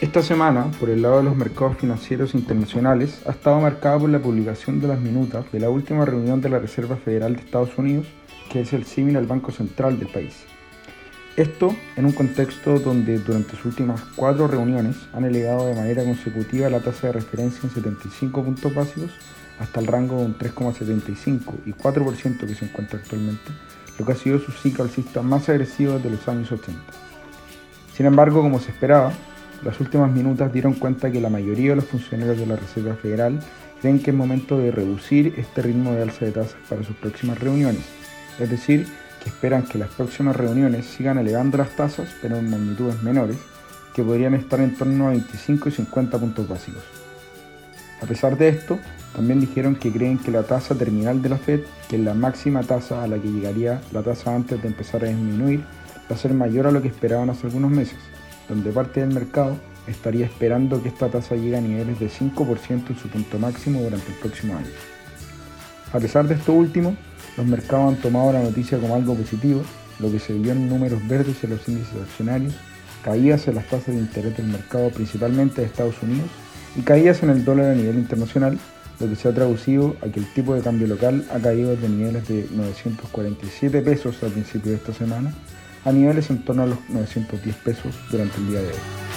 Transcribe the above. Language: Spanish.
Esta semana, por el lado de los mercados financieros internacionales, ha estado marcada por la publicación de las minutas de la última reunión de la Reserva Federal de Estados Unidos, que es el símil al Banco Central del país. Esto en un contexto donde durante sus últimas cuatro reuniones han elevado de manera consecutiva la tasa de referencia en 75 puntos básicos hasta el rango de un 3,75 y 4% que se encuentra actualmente, lo que ha sido su ciclo alcista más agresivo desde los años 80. Sin embargo, como se esperaba, las últimas minutas dieron cuenta que la mayoría de los funcionarios de la Reserva Federal creen que es momento de reducir este ritmo de alza de tasas para sus próximas reuniones, es decir, que esperan que las próximas reuniones sigan elevando las tasas, pero en magnitudes menores, que podrían estar en torno a 25 y 50 puntos básicos. A pesar de esto, también dijeron que creen que la tasa terminal de la Fed, que es la máxima tasa a la que llegaría la tasa antes de empezar a disminuir, va a ser mayor a lo que esperaban hace algunos meses donde parte del mercado estaría esperando que esta tasa llegue a niveles de 5% en su punto máximo durante el próximo año. A pesar de esto último, los mercados han tomado la noticia como algo positivo, lo que se vio en números verdes en los índices accionarios, caídas en las tasas de interés del mercado principalmente de Estados Unidos y caídas en el dólar a nivel internacional, lo que se ha traducido a que el tipo de cambio local ha caído desde niveles de 947 pesos al principio de esta semana a niveles en torno a los 910 pesos durante el día de hoy.